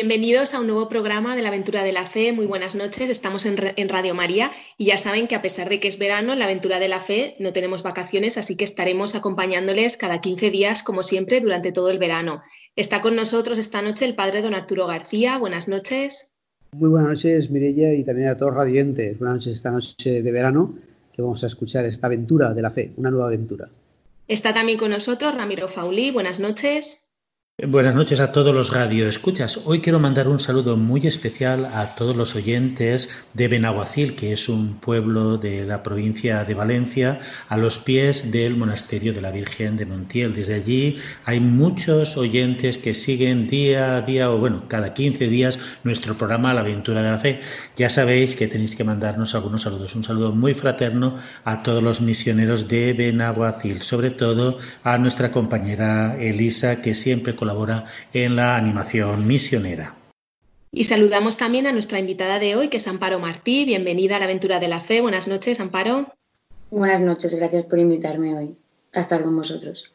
Bienvenidos a un nuevo programa de la Aventura de la Fe. Muy buenas noches. Estamos en, Radio María y ya saben que a pesar de que es verano, en la Aventura de la Fe no tenemos vacaciones, así que estaremos acompañándoles cada 15 días, como siempre, durante todo el verano. Está con nosotros esta noche el padre don Arturo García. Buenas noches. Muy buenas noches, Mirella, y también a todos los radiantes. Buenas noches esta noche de verano, que vamos a escuchar esta aventura de la fe, una nueva aventura. Está también con nosotros Ramiro Faulí. Buenas noches. Buenas noches a todos los radioescuchas. Hoy quiero mandar un saludo muy especial a todos los oyentes de Benaguacil, que es un pueblo de la provincia de Valencia, a los pies del monasterio de la Virgen de Montiel. Desde allí hay muchos oyentes que siguen día a día, o bueno, cada 15 días, nuestro programa La Aventura de la Fe. Ya sabéis que tenéis que mandarnos algunos saludos. Un saludo muy fraterno a todos los misioneros de Benaguacil, sobre todo a nuestra compañera Elisa, que siempre colabora en la animación misionera. Y saludamos también a nuestra invitada de hoy, que es Amparo Martí. Bienvenida a la aventura de la fe. Buenas noches, Amparo. Buenas noches, gracias por invitarme hoy a estar con vosotros.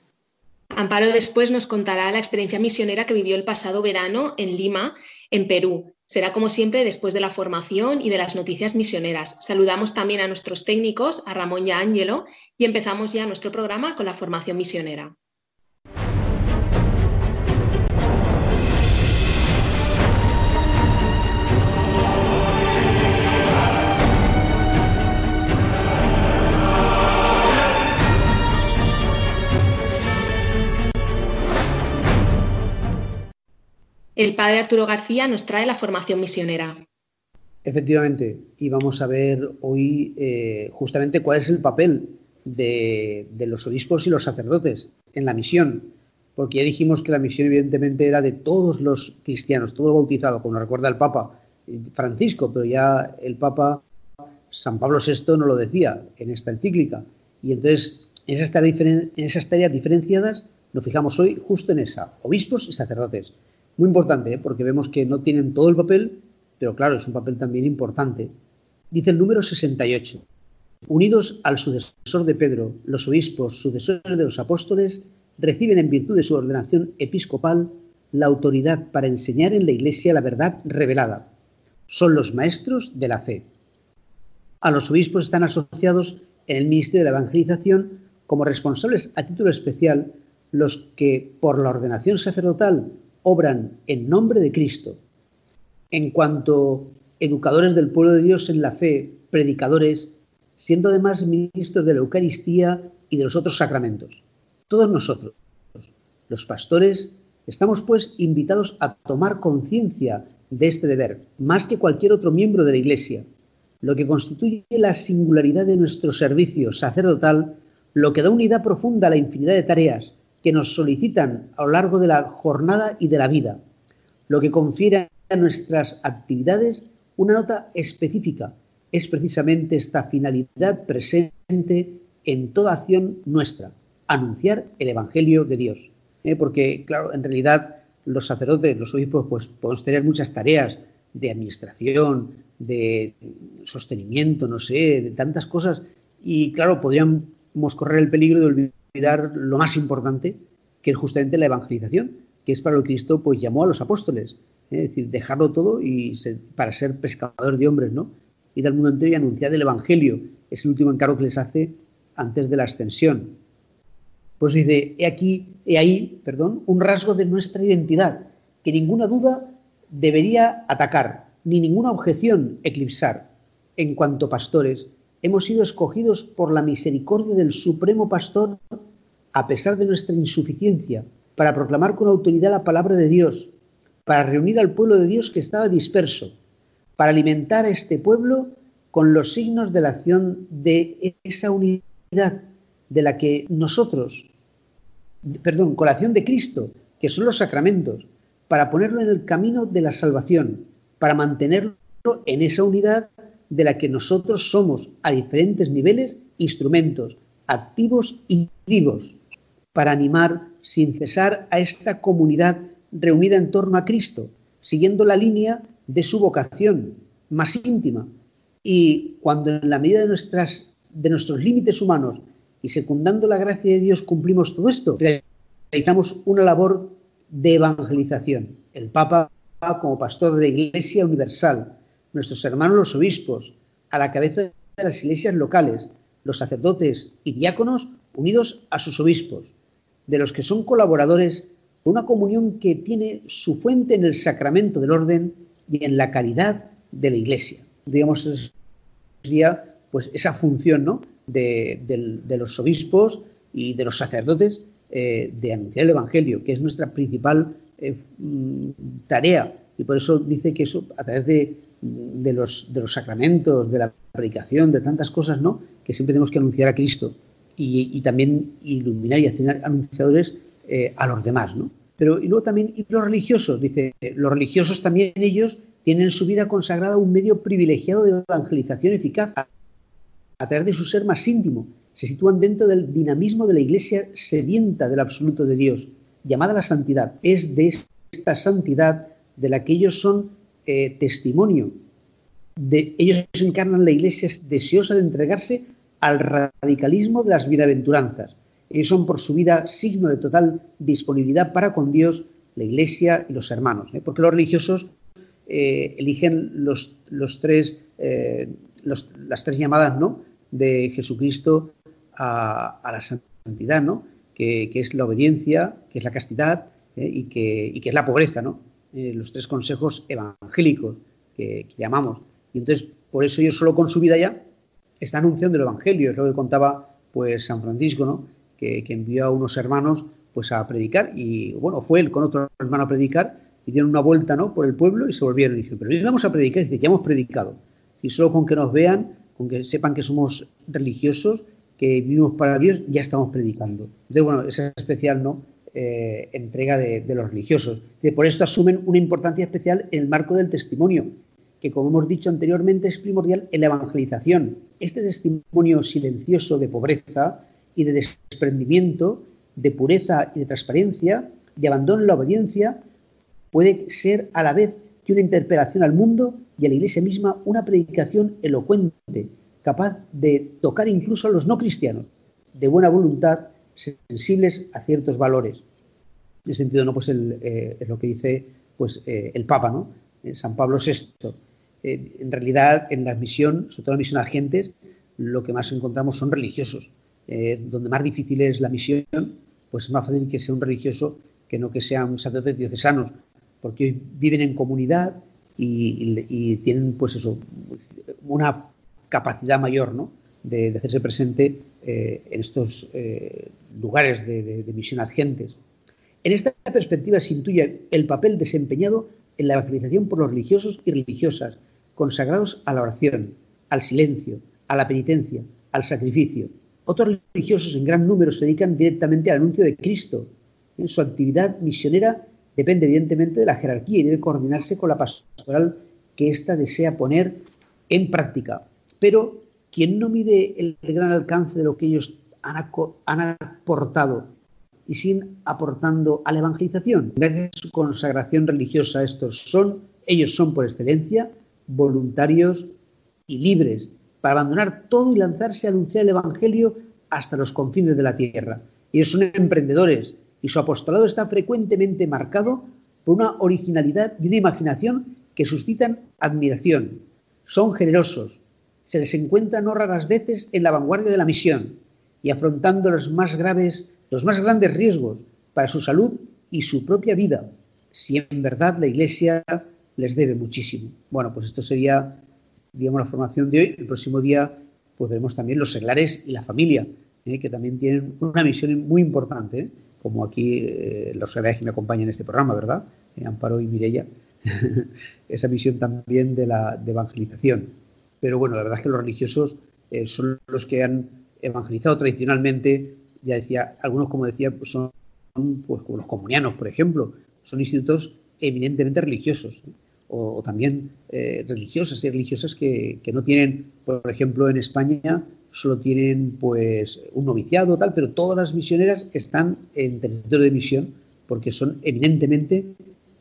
Amparo después nos contará la experiencia misionera que vivió el pasado verano en Lima, en Perú. Será como siempre después de la formación y de las noticias misioneras. Saludamos también a nuestros técnicos, a Ramón y a Ángelo, y empezamos ya nuestro programa con la formación misionera. El padre Arturo García nos trae la formación misionera. Efectivamente, y vamos a ver hoy eh, justamente cuál es el papel de, los obispos y los sacerdotes en la misión, porque ya dijimos que la misión evidentemente era de todos los cristianos, todo bautizado, como recuerda el Papa Francisco, pero ya el Papa San Pablo VI no lo decía en esta encíclica. Y entonces, en esas en esas tareas diferenciadas, nos fijamos hoy justo en esa, obispos y sacerdotes. Muy importante, ¿eh? porque vemos que no tienen todo el papel, pero claro, es un papel también importante. Dice el número 68. Unidos al sucesor de Pedro, los obispos, sucesores de los apóstoles, reciben en virtud de su ordenación episcopal la autoridad para enseñar en la Iglesia la verdad revelada. Son los maestros de la fe. A los obispos están asociados en el Ministerio de la Evangelización como responsables a título especial los que, por la ordenación sacerdotal obran en nombre de Cristo. En cuanto educadores del pueblo de Dios en la fe, predicadores, siendo además ministros de la Eucaristía y de los otros sacramentos. Todos nosotros, los pastores, estamos pues invitados a tomar conciencia de este deber, más que cualquier otro miembro de la Iglesia, lo que constituye la singularidad de nuestro servicio sacerdotal, lo que da unidad profunda a la infinidad de tareas que nos solicitan a lo largo de la jornada y de la vida, lo que confiere a nuestras actividades una nota específica. Es precisamente esta finalidad presente en toda acción nuestra, anunciar el Evangelio de Dios. ¿eh? Porque, claro, en realidad los sacerdotes, los obispos, pues podemos tener muchas tareas de administración, de sostenimiento, no sé, de tantas cosas. Y claro, podríamos correr el peligro de olvidar lo más importante, que es justamente la evangelización, que es para lo que Cristo pues, llamó a los apóstoles. ¿eh? Es decir, dejarlo todo y para ser pescador de hombres, ¿no? Y al mundo entero y anunciar el Evangelio. Es el último encargo que les hace antes de la ascensión. Pues dice, he aquí, he ahí, perdón, un rasgo de nuestra identidad, que ninguna duda debería atacar, ni ninguna objeción eclipsar. En cuanto pastores, hemos sido escogidos por la misericordia del Supremo Pastor, a pesar de nuestra insuficiencia, para proclamar con autoridad la palabra de Dios, para reunir al pueblo de Dios que estaba disperso, para alimentar a este pueblo con los signos de la acción de esa unidad de la que nosotros, perdón, con la acción de Cristo, que son los sacramentos, para ponerlo en el camino de la salvación, para mantenerlo en esa unidad de la que nosotros somos a diferentes niveles instrumentos activos y vivos para animar sin cesar a esta comunidad reunida en torno a Cristo, siguiendo la línea de su vocación más íntima. Y cuando en la medida de, de nuestros límites humanos y secundando la gracia de Dios cumplimos todo esto, realizamos una labor de evangelización. El Papa como pastor de la Iglesia Universal, nuestros hermanos los obispos, a la cabeza de las iglesias locales, los sacerdotes y diáconos unidos a sus obispos, de los que son colaboradores de una comunión que tiene su fuente en el sacramento del orden y en la caridad de la Iglesia. Digamos, sería pues esa función ¿no? de, los obispos y de los sacerdotes eh, de anunciar el Evangelio, que es nuestra principal eh, mm, tarea. Y por eso dice que eso, a través de, los, de los sacramentos, de la predicación, de tantas cosas, ¿no? que siempre tenemos que anunciar a Cristo y, también iluminar y hacer anunciadores eh, a los demás. ¿no? Pero y luego también y los religiosos, dice, los religiosos también ellos tienen su vida consagrada un medio privilegiado de evangelización eficaz a través de su ser más íntimo. Se sitúan dentro del dinamismo de la iglesia sedienta del absoluto de Dios, llamada la santidad. Es de esta santidad de la que ellos son eh, testimonio. De, ellos encarnan la iglesia deseosa de entregarse al radicalismo de las bienaventuranzas. Ellos son por su vida signo de total disponibilidad para con Dios, la iglesia y los hermanos. ¿eh? Porque los religiosos eh, eligen los, los tres, las tres llamadas ¿no? de Jesucristo a, la santidad, ¿no? que, es la obediencia, que es la castidad ¿eh? y, que, y, que, es la pobreza, ¿no? Eh, los tres consejos evangélicos que, llamamos. Y entonces, por eso yo solo con su vida ya está anunciando el Evangelio, es lo que contaba pues San Francisco, ¿no? Que, envió a unos hermanos pues a predicar y bueno, fue él con otro hermano a predicar y dieron una vuelta, ¿no? Por el pueblo y se volvieron y dijeron, pero vamos a predicar, y dice, ya hemos predicado. Y solo con que nos vean, con que sepan que somos religiosos, que vivimos para Dios, ya estamos predicando. Entonces, bueno, esa especial ¿no? Eh, entrega de, los religiosos. Por esto asumen una importancia especial en el marco del testimonio, que como hemos dicho anteriormente es primordial en la evangelización. Este testimonio silencioso de pobreza y de desprendimiento, de pureza y de transparencia, de abandono en la obediencia, puede ser a la vez que una interpelación al mundo y a la Iglesia misma una predicación elocuente, capaz de tocar incluso a los no cristianos, de buena voluntad, sensibles a ciertos valores. En ese sentido, ¿no? pues eh, es lo que dice pues, eh, el Papa, ¿no? Eh, San Pablo VI. En realidad, en la misión, sobre todo en la misión a agentes, lo que más encontramos son religiosos. donde más difícil es la misión, pues es más fácil que sea un religioso que no que sean sacerdotes diocesanos, porque hoy viven en comunidad y, tienen, pues eso, una capacidad mayor ¿no? de, hacerse presente eh, en estos eh, lugares de, misión agentes. En esta perspectiva se intuye el papel desempeñado en la evangelización por los religiosos y religiosas, consagrados a la oración, al silencio, a la penitencia, al sacrificio. Otros religiosos en gran número se dedican directamente al anuncio de Cristo. En su actividad misionera depende evidentemente de la jerarquía y debe coordinarse con la pastoral que ésta desea poner en práctica. Pero quien no mide el gran alcance de lo que ellos han, aportado y siguen aportando a la evangelización, gracias a su consagración religiosa, estos son, ellos son por excelencia voluntarios y libres para abandonar todo y lanzarse a anunciar el Evangelio hasta los confines de la tierra. Ellos son emprendedores y su apostolado está frecuentemente marcado por una originalidad y una imaginación que suscitan admiración. Son generosos, se les encuentra no raras veces en la vanguardia de la misión y afrontando los más graves, los más grandes riesgos para su salud y su propia vida, si en verdad la Iglesia les debe muchísimo. Bueno, pues esto sería, digamos, la formación de hoy. El próximo día, pues veremos también los seglares y la familia, ¿eh? que también tienen una misión muy importante, ¿eh? como aquí eh, los seglares que me acompañan en este programa, ¿verdad? Amparo y Mirella, esa misión también de la de evangelización pero bueno, la verdad es que los religiosos son los que han evangelizado tradicionalmente, ya decía, algunos como decía, pues son pues, como los comunianos, por ejemplo, son institutos eminentemente religiosos, o, también eh, religiosas y religiosas que, no tienen, por ejemplo, en España solo tienen pues un noviciado, tal, pero todas las misioneras están en territorio de misión porque son eminentemente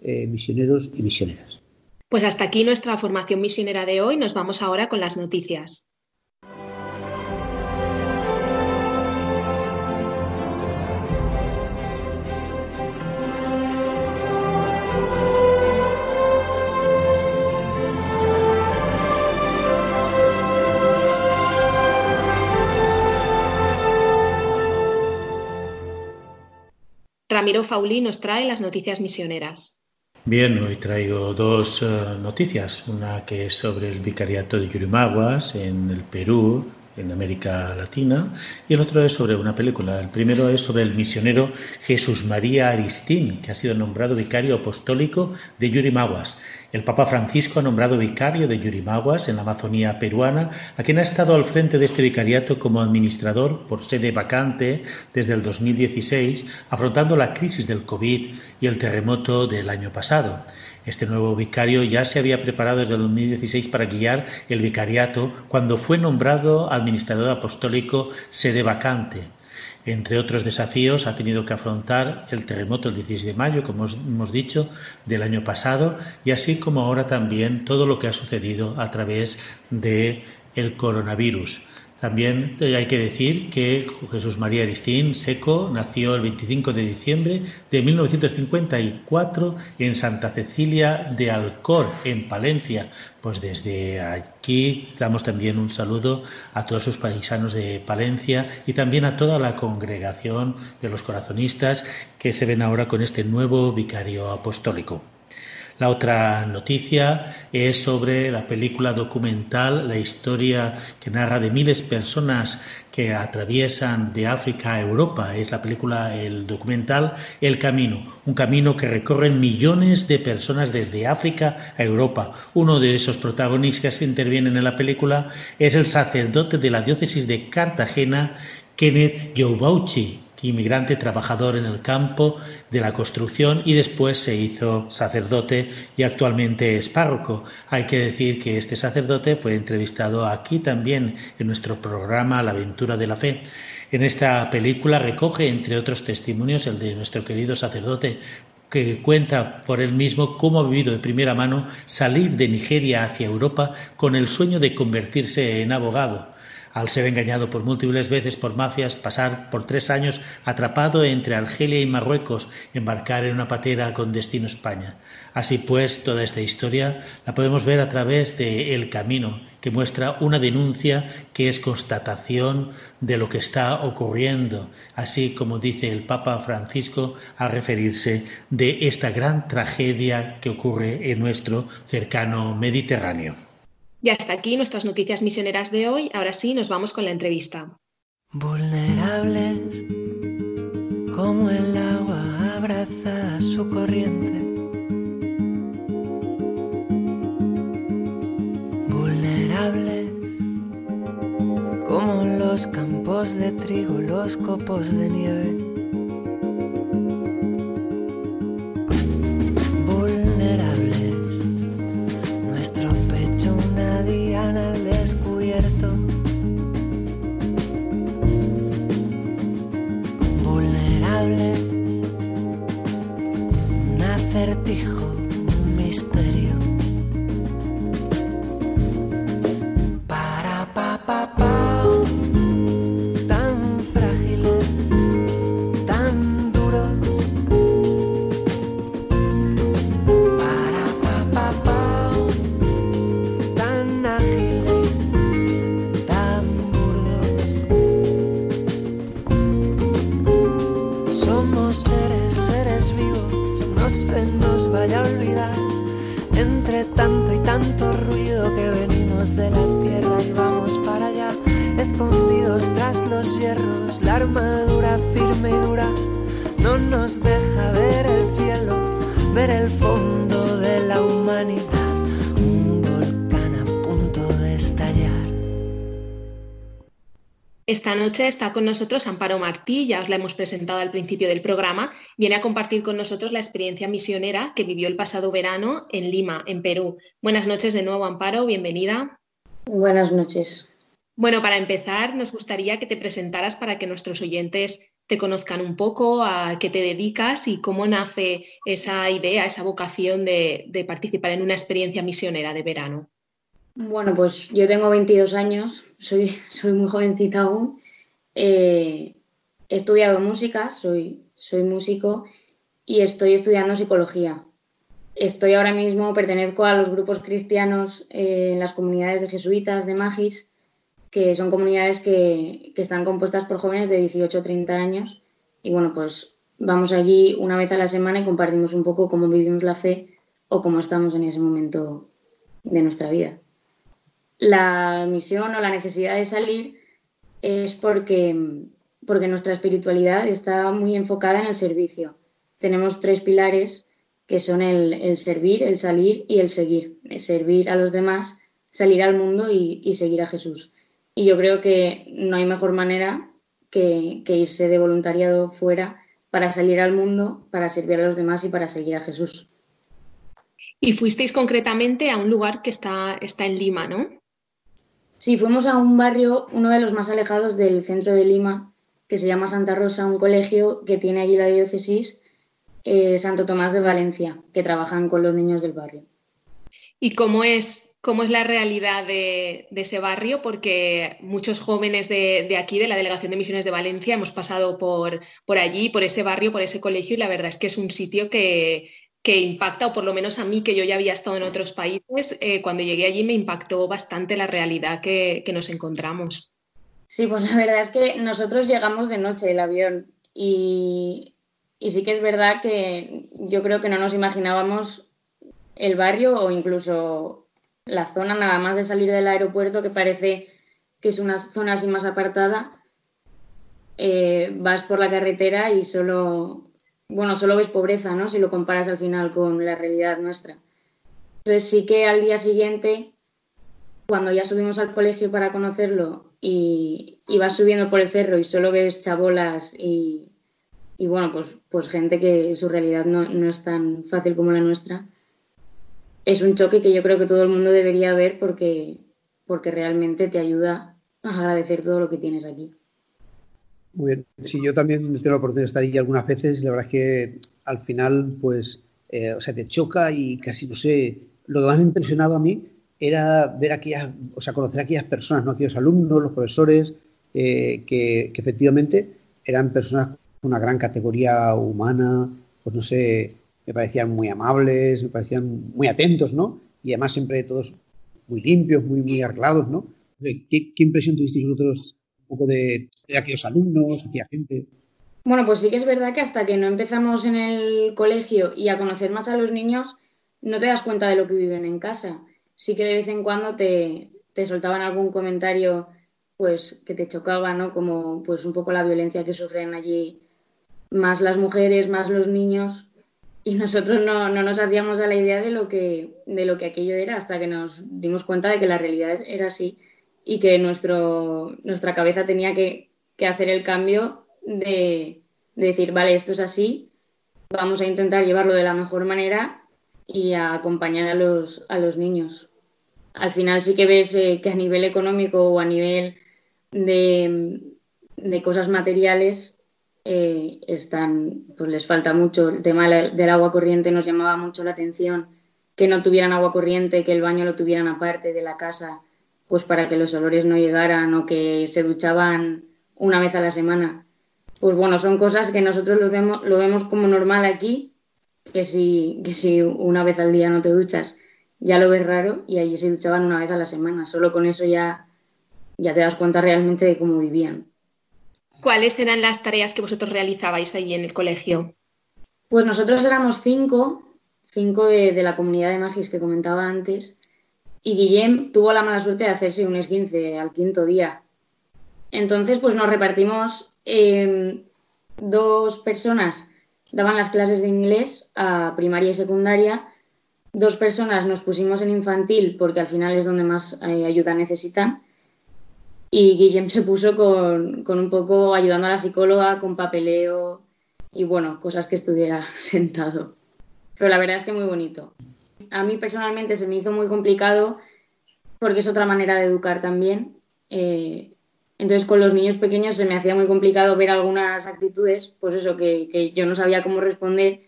eh, misioneros y misioneras. Pues hasta aquí nuestra formación misionera de hoy. Nos vamos ahora con las noticias. Ramiro Fauli nos trae las noticias misioneras. Bien, hoy traigo dos eh, noticias. Una que es sobre el vicariato de Yurimaguas en el Perú, en América Latina, y el otro es sobre una película. El primero es sobre el misionero Jesús María Aristín, que ha sido nombrado vicario apostólico de Yurimaguas. El Papa Francisco ha nombrado vicario de Yurimaguas en la Amazonía peruana, a quien ha estado al frente de este vicariato como administrador por sede vacante desde el 2016, afrontando la crisis del COVID y el terremoto del año pasado. Este nuevo vicario ya se había preparado desde el 2016 para guiar el vicariato cuando fue nombrado administrador apostólico sede vacante. Entre otros desafíos, ha tenido que afrontar el terremoto el 16 de mayo, como hemos dicho, del año pasado, y así como ahora también todo lo que ha sucedido a través de el coronavirus. También hay que decir que Jesús María Aristín Seco nació el 25 de diciembre de 1954 en Santa Cecilia de Alcor, en Palencia. Pues desde aquí damos también un saludo a todos sus paisanos de Palencia y también a toda la congregación de los corazonistas que se ven ahora con este nuevo vicario apostólico. La otra noticia es sobre la película documental, la historia que narra de miles de personas que atraviesan de África a Europa. Es la película, el documental El Camino, un camino que recorren millones de personas desde África a Europa. Uno de esos protagonistas que intervienen en la película es el sacerdote de la diócesis de Cartagena, Kenneth Yobauchi, inmigrante trabajador en el campo de la construcción y después se hizo sacerdote y actualmente es párroco. Hay que decir que este sacerdote fue entrevistado aquí también en nuestro programa La aventura de la fe. En esta película recoge, entre otros testimonios, el de nuestro querido sacerdote que cuenta por él mismo cómo ha vivido de primera mano salir de Nigeria hacia Europa con el sueño de convertirse en abogado al ser engañado por múltiples veces por mafias, pasar por tres años atrapado entre Argelia y Marruecos, embarcar en una patera con destino España. Así pues, toda esta historia la podemos ver a través de El Camino, que muestra una denuncia que es constatación de lo que está ocurriendo, así como dice el Papa Francisco al referirse de esta gran tragedia que ocurre en nuestro cercano Mediterráneo. Y hasta aquí nuestras noticias misioneras de hoy. Ahora sí, nos vamos con la entrevista. Vulnerables, como el agua abraza su corriente. Vulnerables, como los campos de trigo, los copos de nieve. Esta noche está con nosotros Amparo Martí, ya os la hemos presentado al principio del programa. Viene a compartir con nosotros la experiencia misionera que vivió el pasado verano en Lima, en Perú. Buenas noches de nuevo, Amparo, bienvenida. Buenas noches. Bueno, para empezar, nos gustaría que te presentaras para que nuestros oyentes te conozcan un poco, a qué te dedicas y cómo nace esa idea, esa vocación de, participar en una experiencia misionera de verano. Bueno, pues yo tengo 22 años, soy, soy muy jovencita aún. Eh, he estudiado música, soy, soy músico y estoy estudiando psicología. Estoy ahora mismo, pertenezco a los grupos cristianos eh, en las comunidades de jesuitas, de magis, que son comunidades que, están compuestas por jóvenes de 18 o 30 años. Y bueno, pues vamos allí una vez a la semana y compartimos un poco cómo vivimos la fe o cómo estamos en ese momento de nuestra vida. La misión o la necesidad de salir es porque, porque nuestra espiritualidad está muy enfocada en el servicio. Tenemos tres pilares que son el, servir, el salir y el seguir. servir a los demás, salir al mundo y seguir a Jesús. Y yo creo que no hay mejor manera que, irse de voluntariado fuera para salir al mundo, para servir a los demás y para seguir a Jesús. Y fuisteis concretamente a un lugar que está, está en Lima, ¿no? Sí, fuimos a un barrio, uno de los más alejados del centro de Lima, que se llama Santa Rosa, un colegio que tiene allí la diócesis eh, Santo Tomás de Valencia, que trabajan con los niños del barrio. ¿Y cómo es cómo es la realidad de, ese barrio, porque muchos jóvenes de, aquí, de la Delegación de Misiones de Valencia, hemos pasado por, por allí, por ese barrio, por ese colegio, y la verdad es que es un sitio que, impacta, o por lo menos a mí, que yo ya había estado en otros países, eh, cuando llegué allí me impactó bastante la realidad que, nos encontramos. Sí, pues la verdad es que nosotros llegamos de noche el avión y, y sí que es verdad que yo creo que no nos imaginábamos el barrio o incluso la zona nada más de salir del aeropuerto, que parece que es una zona así más apartada, eh, vas por la carretera y solo, bueno, solo ves pobreza, ¿no? Si lo comparas al final con la realidad nuestra. Entonces sí que al día siguiente, cuando ya subimos al colegio para conocerlo y, vas subiendo por el cerro y solo ves chabolas y, bueno, pues, pues gente que su realidad no, no es tan fácil como la nuestra, es un choque que yo creo que todo el mundo debería ver porque, porque realmente te ayuda a agradecer todo lo que tienes aquí. Muy bien. Sí, yo también tengo la oportunidad de estar allí algunas veces. La verdad es que al final, pues, eh, o sea, te choca y casi, no sé, lo que más me impresionaba a mí era ver aquellas, o sea, conocer a aquellas personas, ¿no? aquellos alumnos, los profesores, eh, que, que, efectivamente eran personas con una gran categoría humana, pues no sé, me parecían muy amables, me parecían muy atentos, ¿no? Y además siempre todos muy limpios, muy, muy arreglados, ¿no? ¿qué, impresión tuvisteis vosotros poco de, aquellos alumnos, aquella gente? Bueno, pues sí que es verdad que hasta que no empezamos en el colegio y a conocer más a los niños, no te das cuenta de lo que viven en casa. Sí que de vez en cuando te, te soltaban algún comentario pues que te chocaba, ¿no? Como pues un poco la violencia que sufren allí más las mujeres, más los niños, y nosotros no, nos hacíamos a la idea de lo, que, de lo que aquello era hasta que nos dimos cuenta de que la realidad era así y que nuestro, nuestra cabeza tenía que, hacer el cambio de, decir, vale, esto es así, vamos a intentar llevarlo de la mejor manera y a acompañar a los, a los niños. Al final sí que ves eh, que a nivel económico o a nivel de, de cosas materiales eh, están, pues les falta mucho. El tema del agua corriente nos llamaba mucho la atención, que no tuvieran agua corriente, que el baño lo tuvieran aparte de la casa, pues para que los olores no llegaran o que se duchaban una vez a la semana. Pues bueno, son cosas que nosotros los vemos, lo vemos como normal aquí, que si, que si una vez al día no te duchas, ya lo ves raro y allí se duchaban una vez a la semana. Solo con eso ya, ya te das cuenta realmente de cómo vivían. ¿Cuáles eran las tareas que vosotros realizabais ahí en el colegio? Pues nosotros éramos cinco, cinco de, la comunidad de Magis que comentaba antes, y Guillem tuvo la mala suerte de hacerse un esguince al quinto día. Entonces, pues nos repartimos em, dos personas daban las clases de inglés a primaria y secundaria, dos personas nos pusimos en infantil porque al final es donde más eh, ayuda necesitan y Guillem se puso con, un poco ayudando a la psicóloga, con papeleo y bueno, cosas que estuviera sentado. Pero la verdad es que muy bonito. A mí personalmente se me hizo muy complicado porque es otra manera de educar también. Eh, entonces con los niños pequeños se me hacía muy complicado ver algunas actitudes, pues eso, que, yo no sabía cómo responder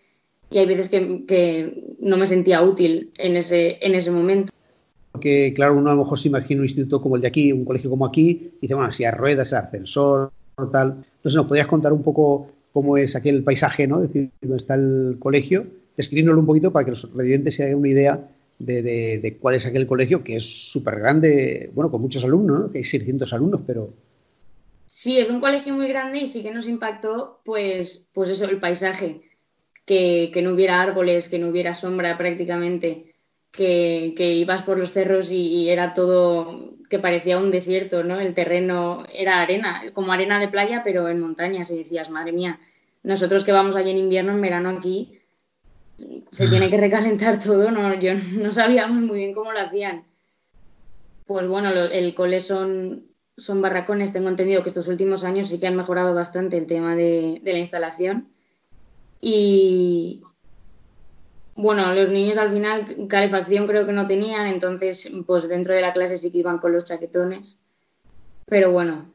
y hay veces que, no me sentía útil en ese, en ese momento. Porque, claro, uno a lo mejor se imagina un instituto como el de aquí, un colegio como aquí, y dice, bueno, si hay ruedas, el ascensor, tal. Entonces, ¿nos podrías contar un poco cómo es aquel paisaje, ¿no? Es decir, dónde está el colegio, describirlo un poquito para que los residentes se hagan una idea de, cuál es aquel colegio, que es súper grande, bueno, con muchos alumnos, ¿no? que hay 600 alumnos, pero... Sí, es un colegio muy grande y sí que nos impactó, pues, pues eso, el paisaje, que, no hubiera árboles, que no hubiera sombra prácticamente, que, ibas por los cerros y, era todo que parecía un desierto, ¿no? El terreno era arena, como arena de playa, pero en montañas, y decías, madre mía, nosotros que vamos allí en invierno, en verano aquí, se tiene que recalentar todo, no, yo no sabíamos muy bien cómo lo hacían. Pues bueno, el cole son, son barracones, tengo entendido que estos últimos años sí que han mejorado bastante el tema de, la instalación. Y bueno, los niños al final calefacción creo que no tenían, entonces pues dentro de la clase sí que iban con los chaquetones. Pero bueno,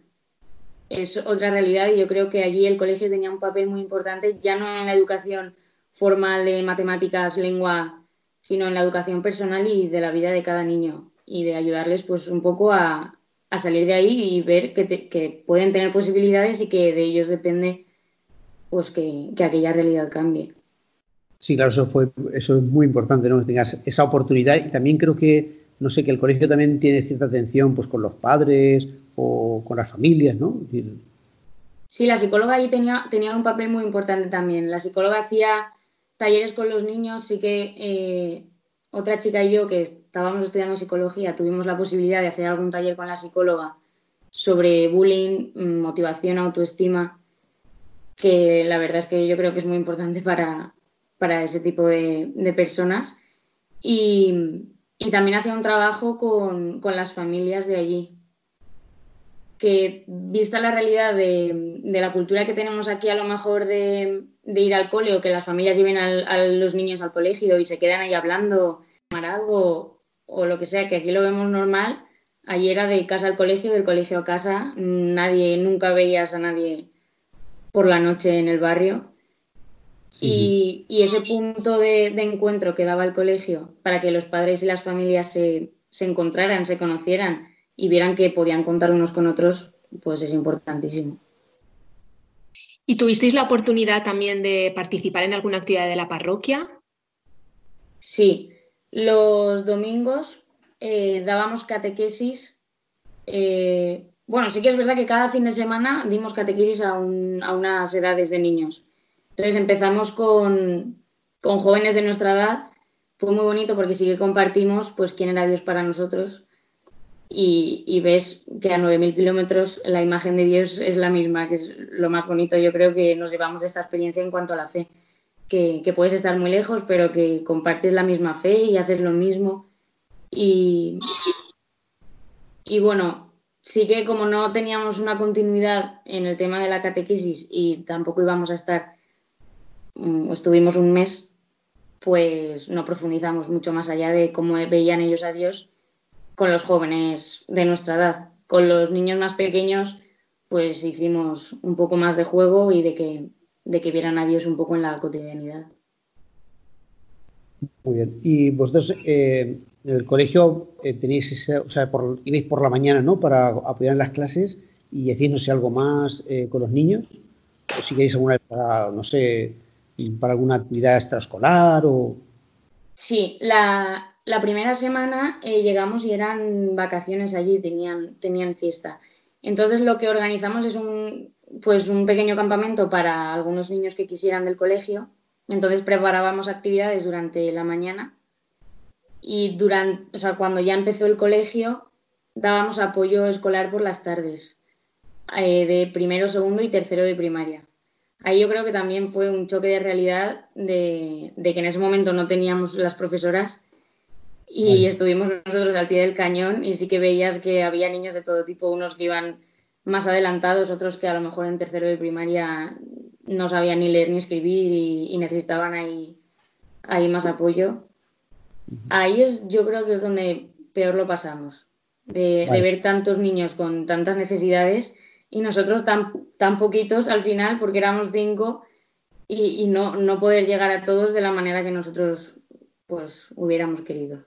es otra realidad y yo creo que allí el colegio tenía un papel muy importante, ya no en la educación formal de matemáticas, lengua, sino en la educación personal y de la vida de cada niño y de ayudarles pues un poco a, salir de ahí y ver que, pueden tener posibilidades y que de ellos depende pues que, aquella realidad cambie. Sí, claro, eso, fue, eso es muy importante, ¿no? Que tengas esa oportunidad y también creo que, no sé, que el colegio también tiene cierta atención pues con los padres o con las familias, ¿no? Sí, la psicóloga ahí tenía, tenía un papel muy importante también. La psicóloga hacía talleres con los niños, sí que eh, otra chica y yo que estábamos estudiando psicología tuvimos la posibilidad de hacer algún taller con la psicóloga sobre bullying, mm, motivación, autoestima, que la verdad es que yo creo que es muy importante para, ese tipo de, personas. Y, también hacía un trabajo con, con las familias de allí, que vista la realidad de, la cultura que tenemos aquí, a lo mejor de, ir al cole o que las familias lleven a los niños al colegio y se quedan ahí hablando, algo o lo que sea, que aquí lo vemos normal, allí era de casa al colegio, del colegio a casa, nadie, nunca veías a nadie por la noche en el barrio. Y, ese punto de, encuentro que daba el colegio para que los padres y las familias se, se encontraran, se conocieran y vieran que podían contar unos con otros, pues es importantísimo. ¿Y tuvisteis la oportunidad también de participar en alguna actividad de la parroquia? Sí, los domingos eh, dábamos catequesis. Eh, bueno, sí que es verdad que cada fin de semana dimos catequesis a, unas edades de niños. Entonces empezamos con, con jóvenes de nuestra edad. Fue muy bonito porque sí que compartimos pues quién era Dios para nosotros y, ves que a 9.000 kilómetros la imagen de Dios es la misma, que es lo más bonito. Yo creo que nos llevamos esta experiencia en cuanto a la fe, que, puedes estar muy lejos, pero que compartes la misma fe y haces lo mismo. Y, y bueno, sí que como no teníamos una continuidad en el tema de la catequesis y tampoco íbamos a estar, mm, estuvimos un mes, pues no profundizamos mucho más allá de cómo veían ellos a Dios con los jóvenes de nuestra edad. Con los niños más pequeños, pues hicimos un poco más de juego y de que, de que vieran a Dios un poco en la cotidianidad. Muy bien. Y vosotros eh, en el colegio eh, tenéis ese, o sea, por, iréis por la mañana, ¿no? Para apoyar en las clases y haciéndose algo más eh, con los niños. O si queréis alguna para, no sé, para alguna actividad extraescolar o. Sí, la, la primera semana eh, llegamos y eran vacaciones allí, tenían, tenían fiesta. Entonces lo que organizamos es un, pues un pequeño campamento para algunos niños que quisieran del colegio. Entonces preparábamos actividades durante la mañana y durante, o sea, cuando ya empezó el colegio dábamos apoyo escolar por las tardes, eh, de primero, segundo y tercero de primaria. Ahí yo creo que también fue un choque de realidad de, de que en ese momento no teníamos las profesoras y estuvimos nosotros al pie del cañón y sí que veías que había niños de todo tipo, unos que iban más adelantados, otros que a lo mejor en tercero de primaria no sabían ni leer ni escribir y, necesitaban ahí, ahí más apoyo. Ahí es, yo creo que es donde peor lo pasamos. de, ver tantos niños con tantas necesidades y nosotros tan, tan poquitos al final, porque éramos cinco, y, no, no, poder llegar a todos de la manera que nosotros pues hubiéramos querido.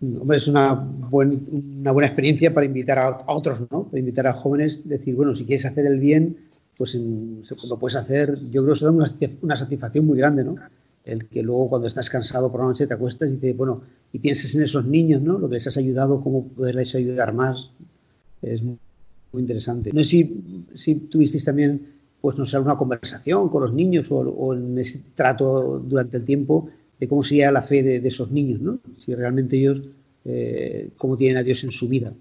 Es una, buena experiencia para invitar a, otros, ¿no? Para invitar a jóvenes, decir, bueno, si quieres hacer el bien, pues lo puedes hacer. Yo creo que eso da una, satisfacción muy grande, ¿no? el que luego cuando estás cansado por la noche te acuestas y te, bueno, y pienses en esos niños, ¿no? Lo que les has ayudado, cómo poderles ayudar más. Es muy, interesante. No sé si, si tuvisteis también, pues no sé, una conversación con los niños o, en ese trato durante el tiempo de cómo sería la fe de, esos niños, ¿no? Si realmente ellos, eh, cómo tienen a Dios en su vida.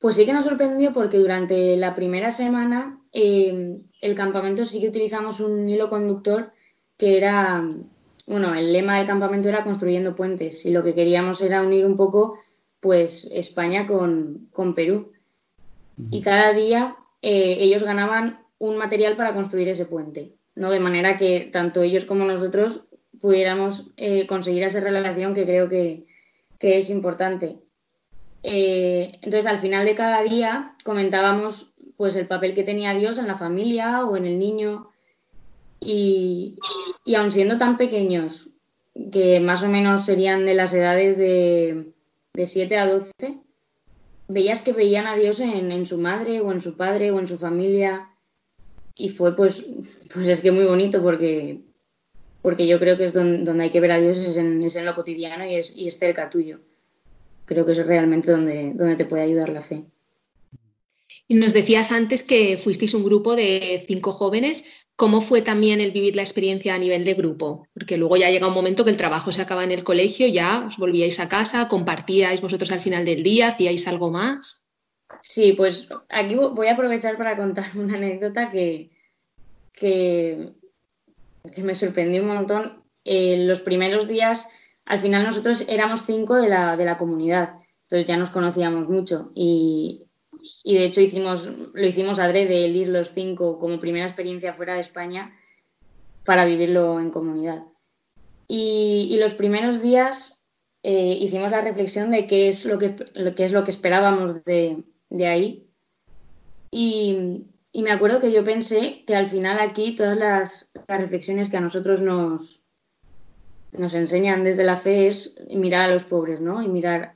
Pues sí que nos sorprendió porque durante la primera semana eh, el campamento sí que utilizamos un hilo conductor que era, bueno, el lema del campamento era construyendo puentes y lo que queríamos era unir un poco pues España con, Perú. Y cada día eh, ellos ganaban un material para construir ese puente, ¿no? De manera que tanto ellos como nosotros pudiéramos eh, conseguir esa relación que creo que, es importante. Eh, entonces, al final de cada día comentábamos pues el papel que tenía Dios en la familia o en el niño y, y aun siendo tan pequeños, que más o menos serían de las edades de, de 7 a 12, veías que veían a Dios en, su madre o en su padre o en su familia. Y fue pues, pues es que muy bonito porque, porque yo creo que es donde, hay que ver a Dios es en, es en lo cotidiano y es, y es, cerca tuyo. Creo que es realmente donde, donde te puede ayudar la fe. Y nos decías antes que fuisteis un grupo de cinco jóvenes. ¿Cómo fue también el vivir la experiencia a nivel de grupo? Porque luego ya llega un momento que el trabajo se acaba en el colegio, ya os volvíais a casa, compartíais vosotros al final del día, hacíais algo más. Sí, pues aquí voy a aprovechar para contar una anécdota que, que, me sorprendió un montón. En los primeros días, al final nosotros éramos cinco de la, de la comunidad, entonces ya nos conocíamos mucho y, y de hecho hicimos, lo hicimos adrede el ir los cinco como primera experiencia fuera de España para vivirlo en comunidad. Y, los primeros días eh, hicimos la reflexión de qué es lo que, es lo que esperábamos de, ahí. Y, me acuerdo que yo pensé que al final aquí todas las, reflexiones que a nosotros nos, nos enseñan desde la fe es mirar a los pobres, ¿no? Y mirar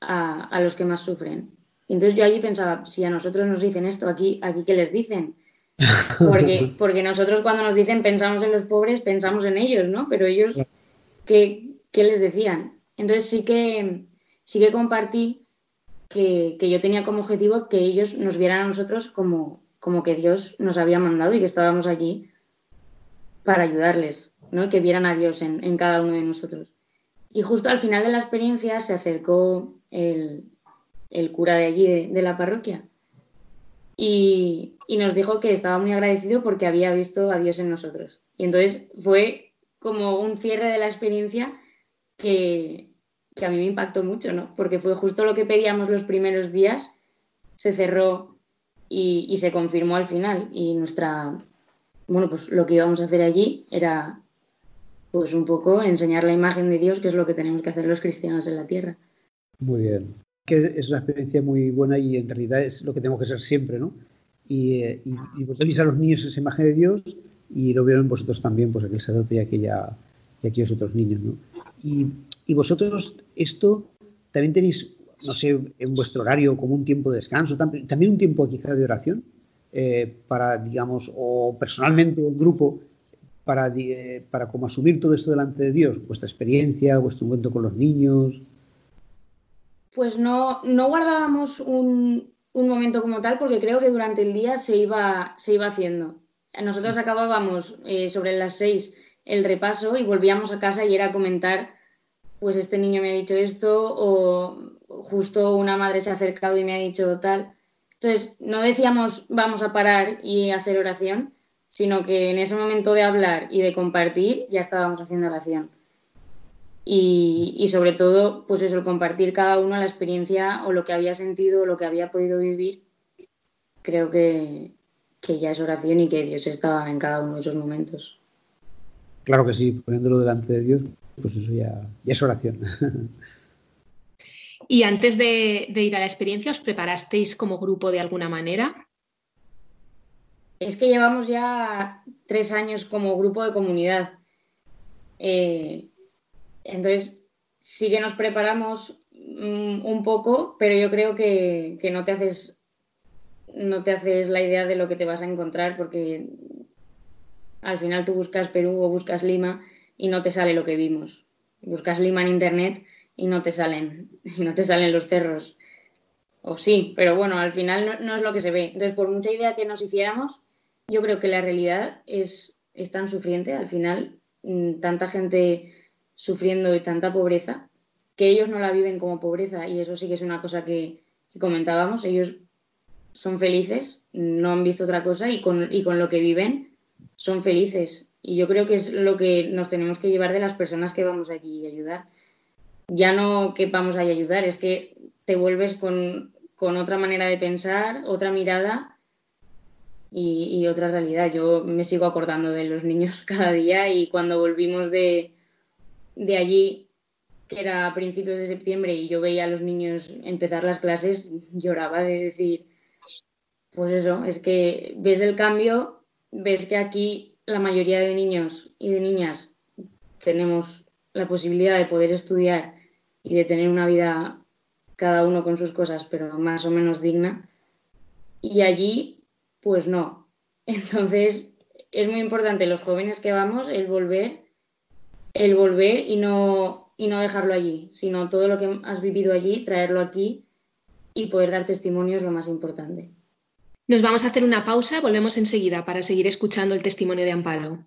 a, a los que más sufren entonces yo allí pensaba, si a nosotros nos dicen esto, aquí, aquí ¿qué les dicen? Porque, porque nosotros cuando nos dicen pensamos en los pobres, pensamos en ellos, ¿no? Pero ellos, ¿qué, les decían? Entonces sí que, sí que compartí que, yo tenía como objetivo que ellos nos vieran a nosotros como, como que Dios nos había mandado y que estábamos allí para ayudarles, ¿no? Que vieran a Dios en, cada uno de nosotros. Y justo al final de la experiencia se acercó el, el cura de allí, de, la parroquia. Y, nos dijo que estaba muy agradecido porque había visto a Dios en nosotros. Y entonces fue como un cierre de la experiencia que, a mí me impactó mucho, ¿no? Porque fue justo lo que pedíamos los primeros días, se cerró y, y, se confirmó al final. Y nuestra, bueno, pues lo que íbamos a hacer allí era pues un poco enseñar la imagen de Dios, que es lo que tenemos que hacer los cristianos en la tierra. Muy bien que es una experiencia muy buena y en realidad es lo que tenemos que ser siempre, ¿no? Y, eh, y, vosotros a los niños esa imagen de Dios y lo vieron vosotros también, pues aquel sacerdote y, aquella, y aquellos otros niños, ¿no? Y, y, vosotros esto también tenéis, no sé, en vuestro horario como un tiempo de descanso, también un tiempo quizá de oración eh, para, digamos, o personalmente un grupo para, eh, para como asumir todo esto delante de Dios, vuestra experiencia, vuestro encuentro con los niños, pues no, no guardábamos un, momento como tal porque creo que durante el día se iba, se iba haciendo. Nosotros acabábamos eh, sobre las seis el repaso y volvíamos a casa y era comentar, pues este niño me ha dicho esto o justo una madre se ha acercado y me ha dicho tal. Entonces, no decíamos vamos a parar y hacer oración, sino que en ese momento de hablar y de compartir ya estábamos haciendo oración y, sobre todo, pues eso, compartir cada uno la experiencia o lo que había sentido o lo que había podido vivir, creo que, ya es oración y que Dios estaba en cada uno de esos momentos. Claro que sí, poniéndolo delante de Dios, pues eso ya, ya es oración. Y antes de, ir a la experiencia, ¿os preparasteis como grupo de alguna manera? Es que llevamos ya tres años como grupo de comunidad. Eh, entonces, sí que nos preparamos mm, un poco, pero yo creo que, no te haces no te haces la idea de lo que te vas a encontrar porque al final tú buscas Perú o buscas Lima y no te sale lo que vimos. Buscas Lima en internet y no te salen, y no te salen los cerros. O sí, pero bueno, al final no, es lo que se ve. Entonces, por mucha idea que nos hiciéramos, yo creo que la realidad es, tan sufriente, al final, mm, tanta gente sufriendo y tanta pobreza, que ellos no la viven como pobreza, y eso sí que es una cosa que, comentábamos, ellos son felices, no han visto otra cosa y con, y con lo que viven son felices. Y yo creo que es lo que nos tenemos que llevar de las personas que vamos aquí a ayudar. Ya no que vamos a ayudar, es que te vuelves con, otra manera de pensar, otra mirada y, otra realidad. Yo me sigo acordando de los niños cada día y cuando volvimos de, de allí, que era a principios de septiembre, y yo veía a los niños empezar las clases, lloraba de decir, pues eso, es que ves el cambio, ves que aquí la mayoría de niños y de niñas tenemos la posibilidad de poder estudiar y de tener una vida cada uno con sus cosas, pero más o menos digna. Y allí, pues no. Entonces, es muy importante los jóvenes que vamos, el volver, el volver y no, y no dejarlo allí, sino todo lo que has vivido allí, traerlo aquí y poder dar testimonio es lo más importante. Nos vamos a hacer una pausa, volvemos enseguida para seguir escuchando el testimonio de Amparo.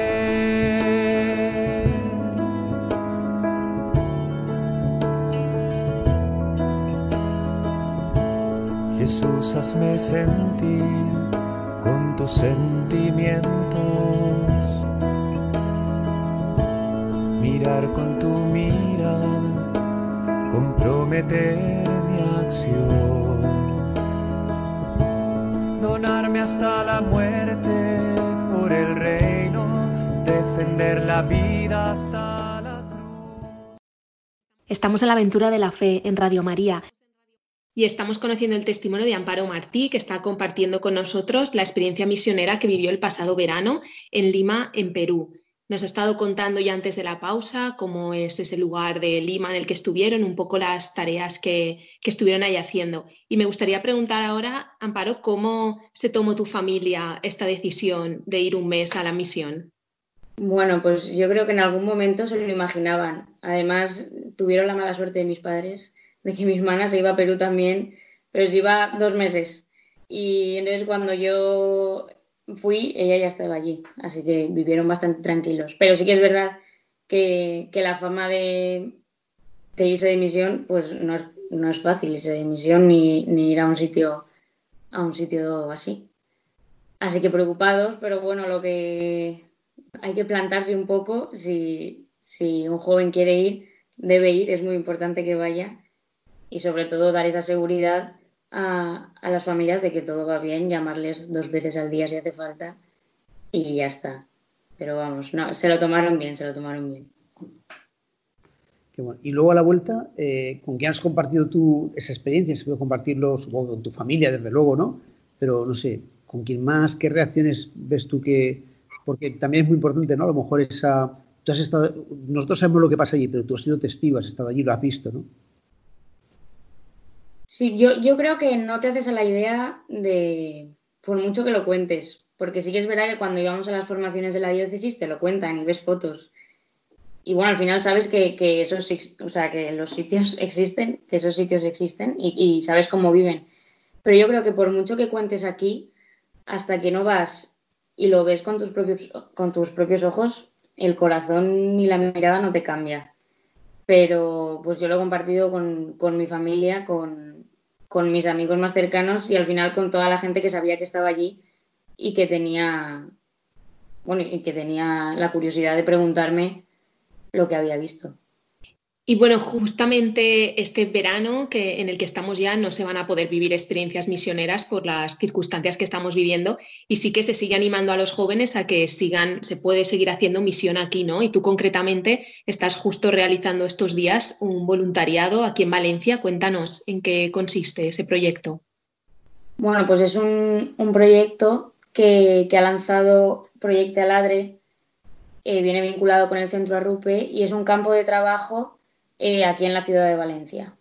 Hazme sentir con tus sentimientos, mirar con tu mirada, comprometer mi acción. Hasta la muerte por el reino, defender la vida hasta la cruz. Estamos en la aventura de la fe en Radio María y estamos conociendo el testimonio de Amparo Martí, que está compartiendo con nosotros la experiencia misionera que vivió el pasado verano en Lima, en Perú. Nos ha estado contando ya antes de la pausa cómo es ese lugar de Lima en el que estuvieron, un poco las tareas que, estuvieron ahí haciendo. Y me gustaría preguntar ahora, Amparo, ¿cómo se tomó tu familia esta decisión de ir un mes a la misión? Bueno, pues yo creo que en algún momento se lo imaginaban. Además, tuvieron la mala suerte de mis padres de que mi hermana se iba a Perú también, pero se iba dos meses. Y entonces cuando yo fui, ella ya estaba allí, así que vivieron bastante tranquilos. Pero sí que es verdad que, la fama de, irse de misión, pues no es, no es fácil irse de misión ni, ir a un sitio a un sitio así. Así que preocupados, pero bueno, lo que hay que plantarse un poco, si, si un joven quiere ir, debe ir, es muy importante que vaya y sobre todo dar esa seguridad a, las familias de que todo va bien, llamarles dos veces al día si hace falta y ya está. Pero vamos, no, se lo tomaron bien, se lo tomaron bien. Y luego a la vuelta, eh, ¿con quién has compartido tú esa experiencia? Se puede compartirlo, supongo, con tu familia, desde luego, ¿no? Pero no sé, ¿con quién más? ¿Qué reacciones ves tú que...? Porque también es muy importante, ¿no? A lo mejor esa... Tú has estado... Nosotros sabemos lo que pasa allí, pero tú has sido testigo, has estado allí, lo has visto, ¿no? Sí, yo, yo creo que no te haces a la idea de, por mucho que lo cuentes, porque sí que es verdad que cuando íbamos a las formaciones de la diócesis te lo cuentan y ves fotos. Y bueno, al final sabes que, que esos, o sea, que los sitios existen, que esos sitios existen y, y sabes cómo viven. Pero yo creo que por mucho que cuentes aquí, hasta que no vas y lo ves con tus propios, con tus propios ojos, el corazón ni la mirada no te cambia. Pero pues yo lo he compartido con, con mi familia, con, con mis amigos más cercanos y al final con toda la gente que sabía que estaba allí y que tenía, bueno, y que tenía la curiosidad de preguntarme lo que había visto. Y bueno, justamente este verano que, en el que estamos ya no se van a poder vivir experiencias misioneras por las circunstancias que estamos viviendo y sí que se sigue animando a los jóvenes a que sigan, se puede seguir haciendo misión aquí, ¿no? Y tú concretamente estás justo realizando estos días un voluntariado aquí en Valencia. Cuéntanos en qué consiste ese proyecto. Bueno, pues es un, proyecto que, que, ha lanzado Proyecto Aladre, eh, viene vinculado con el Centro Arrupe y es un campo de trabajo eh, aquí en la ciudad de Valencia.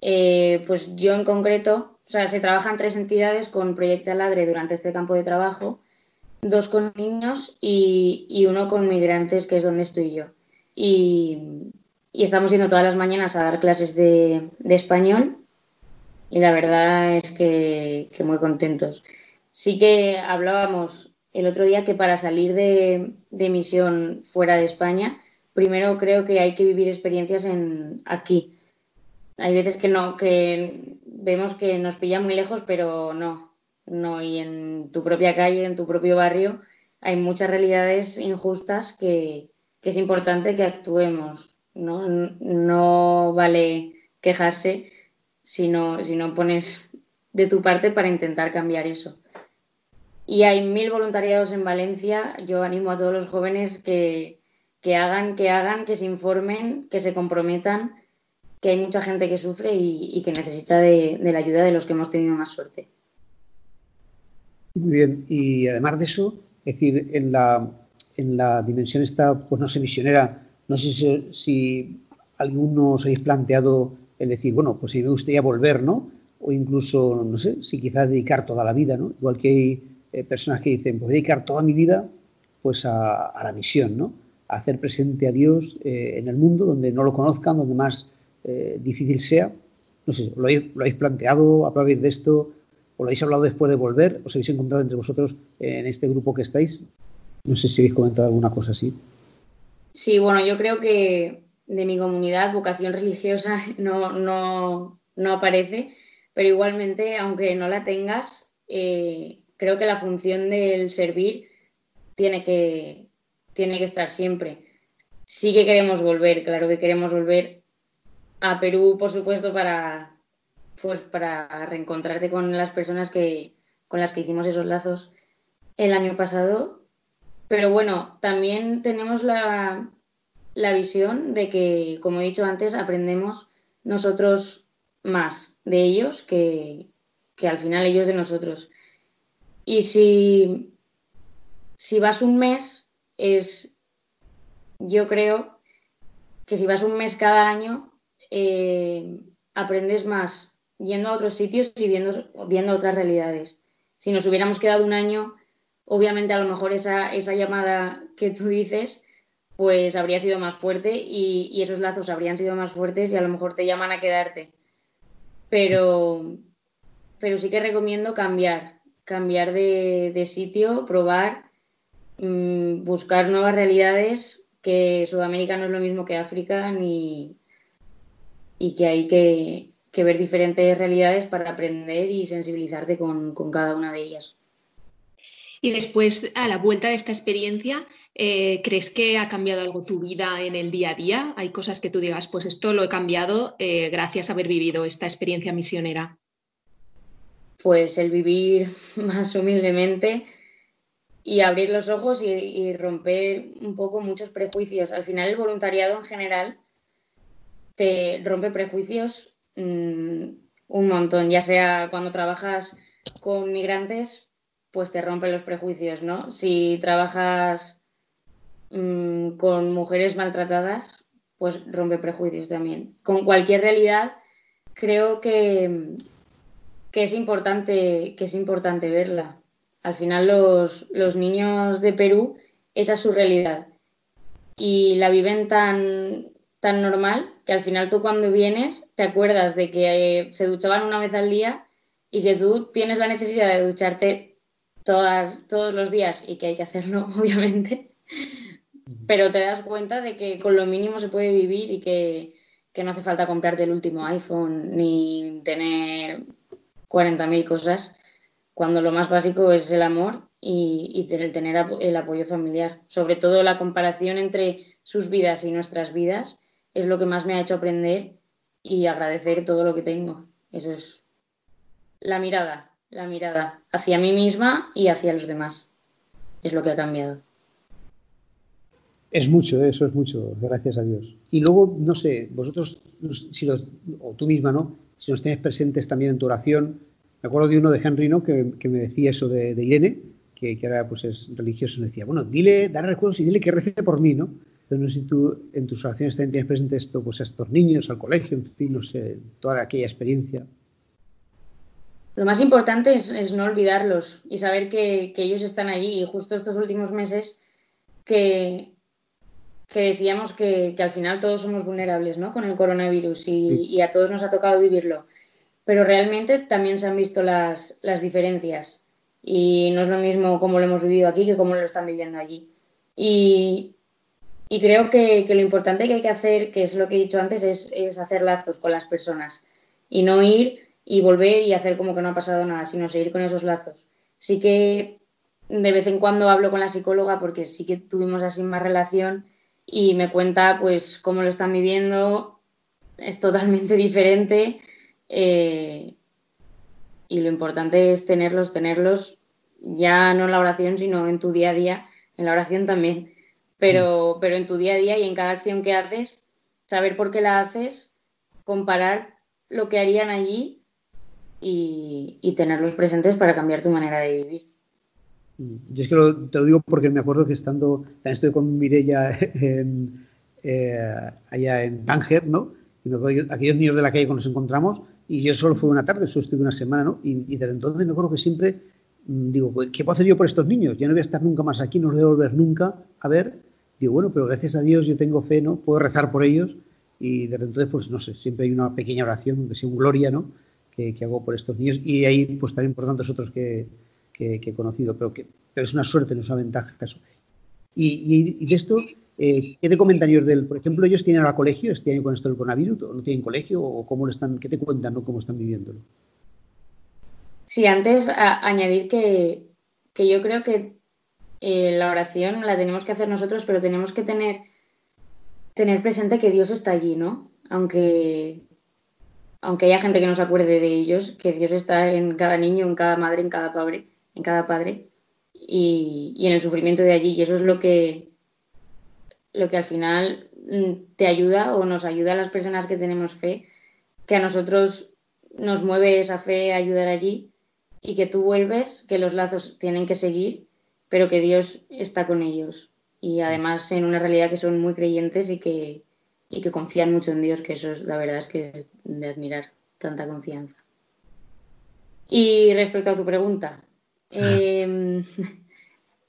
Eh, pues yo en concreto, o sea, se trabajan tres entidades con Proyecto Aladre durante este campo de trabajo, dos con niños y, uno con migrantes, que es donde estoy yo. Y, estamos yendo todas las mañanas a dar clases de, español y la verdad es que, muy contentos. Sí que hablábamos el otro día que para salir de misión fuera de España, primero creo que hay que vivir experiencias en aquí. Hay veces que no, que vemos que nos pilla muy lejos, pero no, no. Y en tu propia calle, en tu propio barrio, hay muchas realidades injustas que, que es importante que actuemos. ¿no? no vale quejarse si no, si no pones de tu parte para intentar cambiar eso. Y hay mil voluntariados en Valencia. Yo animo a todos los jóvenes que, que hagan, que hagan, que se informen, que se comprometan, que hay mucha gente que sufre y, que necesita de, la ayuda de los que hemos tenido más suerte. Muy bien, y además de eso, es decir, en la, en la dimensión esta, pues no sé, misionera, no sé si, si alguno os habéis planteado el decir, bueno, pues si me gustaría volver, ¿no? O incluso, no sé, si quizás dedicar toda la vida, ¿no? Igual que hay eh, personas que dicen, pues dedicar toda mi vida pues a la misión, ¿no? Hacer presente a Dios eh, en el mundo, donde no lo conozcan, donde más eh, difícil sea. No sé, ¿lo habéis, ¿lo planteado? ¿Habláis de esto? ¿O lo habéis hablado después de volver? ¿Os habéis encontrado entre vosotros en este grupo que estáis? No sé si habéis comentado alguna cosa así. Sí, bueno, yo creo que de mi comunidad vocación religiosa no, no, no aparece, pero igualmente, aunque no la tengas, eh, creo que la función del servir tiene que, tiene que estar siempre. Sí que queremos volver, claro que queremos volver a Perú, por supuesto, para, pues, para reencontrarte con las personas que, con las que hicimos esos lazos el año pasado. Pero bueno, también tenemos la, la visión de que, como he dicho antes, aprendemos nosotros más de ellos que, que al final ellos de nosotros. Y si, si vas un mes, es, yo creo que si vas un mes cada año, eh, aprendes más yendo a otros sitios y viendo, viendo otras realidades. Si nos hubiéramos quedado un año, obviamente a lo mejor esa, esa llamada que tú dices, pues habría sido más fuerte y, y, esos lazos habrían sido más fuertes y a lo mejor te llaman a quedarte. Pero, pero sí que recomiendo cambiar, cambiar de, de sitio, probar mmm, buscar nuevas realidades, que Sudamérica no es lo mismo que África, ni, y que hay que, que ver diferentes realidades para aprender y sensibilizarte con, con, cada una de ellas. Y después, a la vuelta de esta experiencia, eh, ¿crees que ha cambiado algo tu vida en el día a día? ¿Hay cosas que tú digas, pues esto lo he cambiado eh, gracias a haber vivido esta experiencia misionera? Pues el vivir más humildemente, y abrir los ojos y, romper un poco muchos prejuicios. Al final el voluntariado en general te rompe prejuicios mmm, un montón, ya sea cuando trabajas con migrantes, pues te rompen los prejuicios, ¿no? Si trabajas mmm, con mujeres maltratadas, pues rompe prejuicios también. Con cualquier realidad creo que, que, es importante, que es importante verla. Al final los, los niños de Perú, esa es su realidad. Y la viven tan, tan normal que al final tú cuando vienes te acuerdas de que eh, se duchaban una vez al día y que tú tienes la necesidad de ducharte todas, todos los días y que hay que hacerlo, obviamente, pero te das cuenta de que con lo mínimo se puede vivir y que, que no hace falta comprarte el último iPhone ni tener 40.000 cosas, cuando lo más básico es el amor y, el tener el apoyo familiar. Sobre todo la comparación entre sus vidas y nuestras vidas es lo que más me ha hecho aprender y agradecer todo lo que tengo. Eso es la mirada, la mirada hacia mí misma y hacia los demás. Es lo que ha cambiado. Es mucho, eso es mucho, gracias a Dios. Y luego, no sé, vosotros, si o tú misma, ¿no? Si nos tenéis presentes también en tu oración, me acuerdo de uno de Henry, ¿no? Que, me decía eso de, Irene, que, que, ahora pues es religioso, me decía, bueno, dile, dale recuerdos y dile que rece por mí, ¿no? Entonces, no sé si tú en tus oraciones también tienes presente esto, pues a estos niños, al colegio, en fin, no sé, toda aquella experiencia. Lo más importante es, no olvidarlos y saber que, ellos están allí. Y justo estos últimos meses que, que decíamos que, al final todos somos vulnerables ¿no? con el coronavirus y, a todos nos ha tocado vivirlo. Pero realmente también se han visto las, las diferencias y no es lo mismo cómo lo hemos vivido aquí que cómo lo están viviendo allí. Y, y creo que, lo importante que hay que hacer, que es lo que he dicho antes, es, hacer lazos con las personas y no ir y volver y hacer como que no ha pasado nada, sino seguir con esos lazos. Sí que de vez en cuando hablo con la psicóloga porque sí que tuvimos así más relación y me cuenta pues cómo lo están viviendo, es totalmente diferente eh, y lo importante es tenerlos, tenerlos ya no en la oración, sino en tu día a día, en la oración también pero, mm. pero en tu día a día y en cada acción que haces, saber por qué la haces, comparar lo que harían allí y, tenerlos presentes para cambiar tu manera de vivir. Mm. Yo es que te lo digo porque me acuerdo que estando, también estoy con Mirella en, eh, allá en Tánger, ¿no? Y me acuerdo, aquellos niños de la calle cuando nos encontramos, y yo solo fue una tarde, solo estuve una semana, ¿no? Y, y desde entonces me acuerdo que siempre mm, digo, pues, ¿qué puedo hacer yo por estos niños? Ya no voy a estar nunca más aquí, no los voy a volver nunca a ver, digo, bueno, pero gracias a Dios yo tengo fe, ¿no? Puedo rezar por ellos y desde entonces, pues no sé, siempre hay una pequeña oración, que sea un gloria, ¿no? Que, hago por estos niños y ahí, pues también por tantos otros que, he conocido, pero, que, pero es una suerte, no es una ventaja eso. Y, de esto, eh, ¿qué te comentan ellos del, por ejemplo, ellos tienen ahora colegio este año con esto del coronavirus, o no tienen colegio, o cómo lo están, qué te cuentan, ¿no? Cómo están viviéndolo. Sí, antes añadir que, que yo creo que eh, la oración la tenemos que hacer nosotros, pero tenemos que tener, tener presente que Dios está allí, ¿no? Aunque, aunque haya gente que no se acuerde de ellos, que Dios está en cada niño, en cada madre, en cada padre, en cada padre y, en el sufrimiento de allí. Y eso es lo que, lo que al final mm, te ayuda o nos ayuda a las personas que tenemos fe, que a nosotros nos mueve esa fe a ayudar allí y que tú vuelves, que los lazos tienen que seguir pero que Dios está con ellos. Y además en una realidad que son muy creyentes y que, y que confían mucho en Dios, que eso es, la verdad es que es de admirar tanta confianza. Y respecto a tu pregunta, em,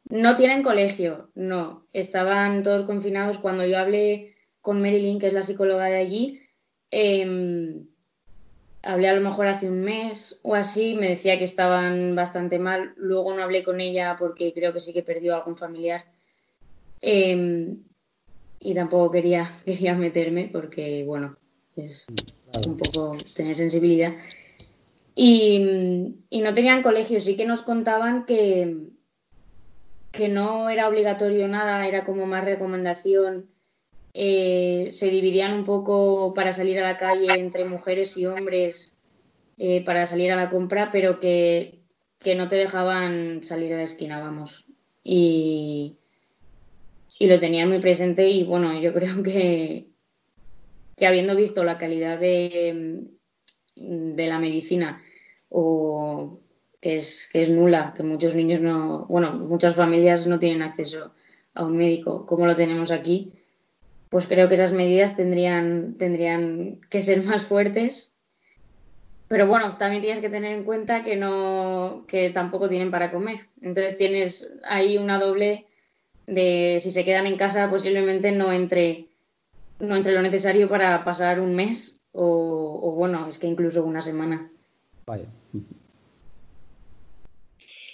no tienen colegio, no. Estaban todos confinados. Cuando yo hablé con Marilyn, que es la psicóloga de allí, eh, hablé a lo mejor hace un mes o así, me decía que estaban bastante mal. Luego no hablé con ella porque creo que sí que perdió algún familiar. Em, y tampoco quería, quería meterme porque, bueno, es un poco tener sensibilidad. Y, y, no tenían colegio, sí que nos contaban que, que no era obligatorio nada, era como más recomendación eh, se dividían un poco para salir a la calle entre mujeres y hombres eh, para salir a la compra, pero que, no te dejaban salir a la esquina, vamos. Y, y lo tenían muy presente y bueno, yo creo que, que habiendo visto la calidad de, de la medicina o que es, que es nula, que muchos niños no, bueno, muchas familias no tienen acceso a un médico como lo tenemos aquí, pues creo que esas medidas tendrían, tendrían que ser más fuertes Pero bueno, también tienes que tener en cuenta que no, que tampoco tienen para comer. Entonces tienes ahí una doble de si se quedan en casa posiblemente no entre, no entre lo necesario para pasar un mes o, bueno, es que incluso una semana. Vaya.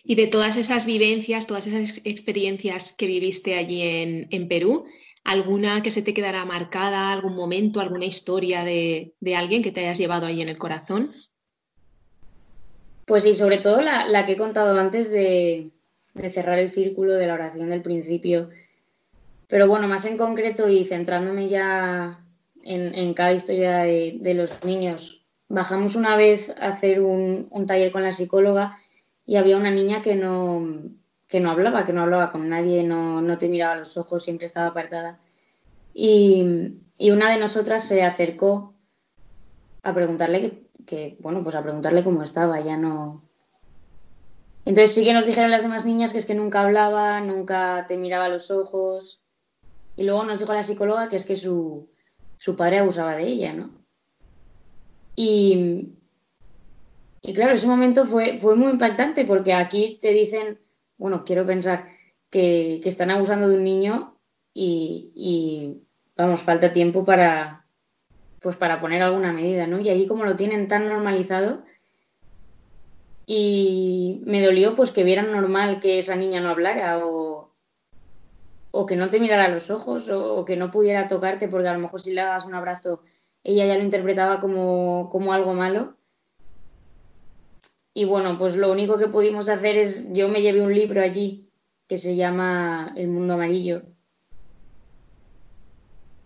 Y de todas esas vivencias, todas esas experiencias que viviste allí en, Perú, ¿alguna que se te quedará marcada, algún momento, alguna historia de, alguien que te hayas llevado ahí en el corazón? Pues sí, sobre todo la, que he contado antes de, cerrar el círculo de la oración del principio. Pero bueno, más en concreto y centrándome ya en, cada historia de, los niños, bajamos una vez a hacer un, un taller con la psicóloga y había una niña que no, que no hablaba, que no hablaba con nadie, no, no te miraba los ojos, siempre estaba apartada. Y, y, una de nosotras se acercó a preguntarle que, bueno, pues a preguntarle cómo estaba, ya no... Entonces sí que nos dijeron las demás niñas que es que nunca hablaba, nunca te miraba los ojos. Y luego nos dijo la psicóloga que es que su, su padre abusaba de ella, ¿no? Y, y claro, ese momento fue, fue muy impactante porque aquí te dicen, bueno, quiero pensar que, están abusando de un niño y, vamos, falta tiempo para, pues para poner alguna medida, ¿no? Y allí como lo tienen tan normalizado y me dolió pues que vieran normal que esa niña no hablara o, o que no te mirara los ojos o, que no pudiera tocarte porque a lo mejor si le das un abrazo ella ya lo interpretaba como, como algo malo y bueno, pues lo único que pudimos hacer es, yo me llevé un libro allí que se llama El Mundo Amarillo.